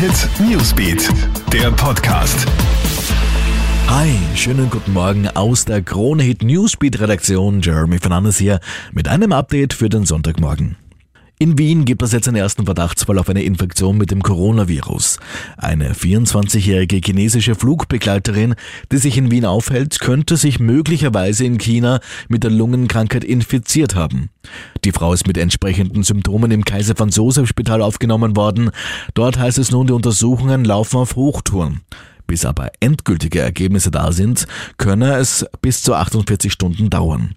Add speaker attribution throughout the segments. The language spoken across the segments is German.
Speaker 1: Hit Newsbeat, der Podcast.
Speaker 2: Hi, schönen guten Morgen aus der Krone Hit Newsbeat Redaktion. Jeremy Fernandes hier mit einem Update für den Sonntagmorgen. In Wien gibt es jetzt einen ersten Verdachtsfall auf eine Infektion mit dem Coronavirus. Eine 24-jährige chinesische Flugbegleiterin, die sich in Wien aufhält, könnte sich möglicherweise in China mit der Lungenkrankheit infiziert haben. Die Frau ist mit entsprechenden Symptomen im Kaiser Franz Josef Spital aufgenommen worden. Dort heißt es nun, die Untersuchungen laufen auf Hochtouren. Bis aber endgültige Ergebnisse da sind, könne es bis zu 48 Stunden dauern.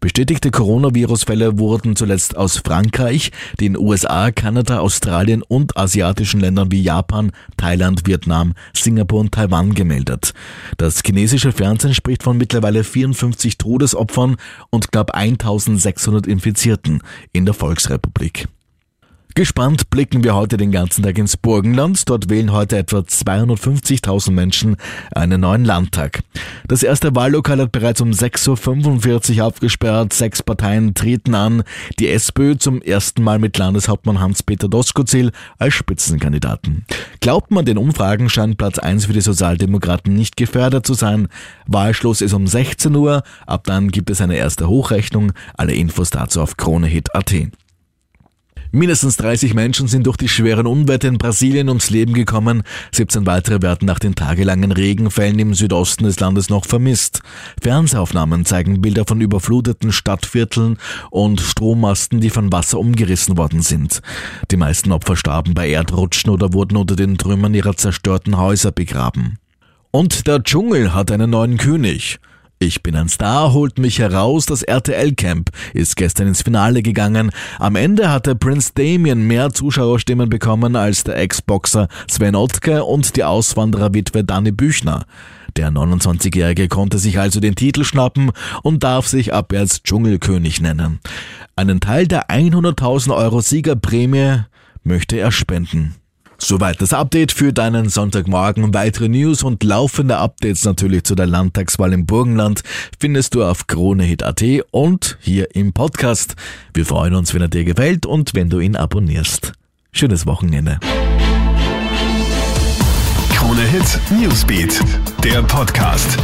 Speaker 2: Bestätigte Coronavirus-Fälle wurden zuletzt aus Frankreich, den USA, Kanada, Australien und asiatischen Ländern wie Japan, Thailand, Vietnam, Singapur und Taiwan gemeldet. Das chinesische Fernsehen spricht von mittlerweile 54 Todesopfern und knapp 1600 Infizierten in der Volksrepublik. Gespannt blicken wir heute den ganzen Tag ins Burgenland. Dort wählen heute etwa 250.000 Menschen einen neuen Landtag. Das erste Wahllokal hat bereits um 6.45 Uhr aufgesperrt. Sechs Parteien treten an. Die SPÖ zum ersten Mal mit Landeshauptmann Hans-Peter Doskozil als Spitzenkandidaten. Glaubt man den Umfragen, scheint Platz 1 für die Sozialdemokraten nicht gefährdet zu sein. Wahlschluss ist um 16 Uhr. Ab dann gibt es eine erste Hochrechnung. Alle Infos dazu auf kronehit.at. Mindestens 30 Menschen sind durch die schweren Unwetter in Brasilien ums Leben gekommen. 17 weitere werden nach den tagelangen Regenfällen im Südosten des Landes noch vermisst. Fernsehaufnahmen zeigen Bilder von überfluteten Stadtvierteln und Strommasten, die von Wasser umgerissen worden sind. Die meisten Opfer starben bei Erdrutschen oder wurden unter den Trümmern ihrer zerstörten Häuser begraben. Und der Dschungel hat einen neuen König. Ich bin ein Star holt mich heraus. Das RTL Camp ist gestern ins Finale gegangen. Am Ende hatte Prince Damien mehr Zuschauerstimmen bekommen als der Ex-Boxer Sven Ottke und die Auswandererwitwe Dani Büchner. Der 29-Jährige konnte sich also den Titel schnappen und darf sich ab jetzt Dschungelkönig nennen. Einen Teil der 100.000 Euro Siegerprämie möchte er spenden. Soweit das Update für deinen Sonntagmorgen. Weitere News und laufende Updates natürlich zu der Landtagswahl im Burgenland findest du auf kronehit.at und hier im Podcast. Wir freuen uns, wenn er dir gefällt und wenn du ihn abonnierst. Schönes Wochenende.
Speaker 1: Krone Hit Newsbeat, der Podcast.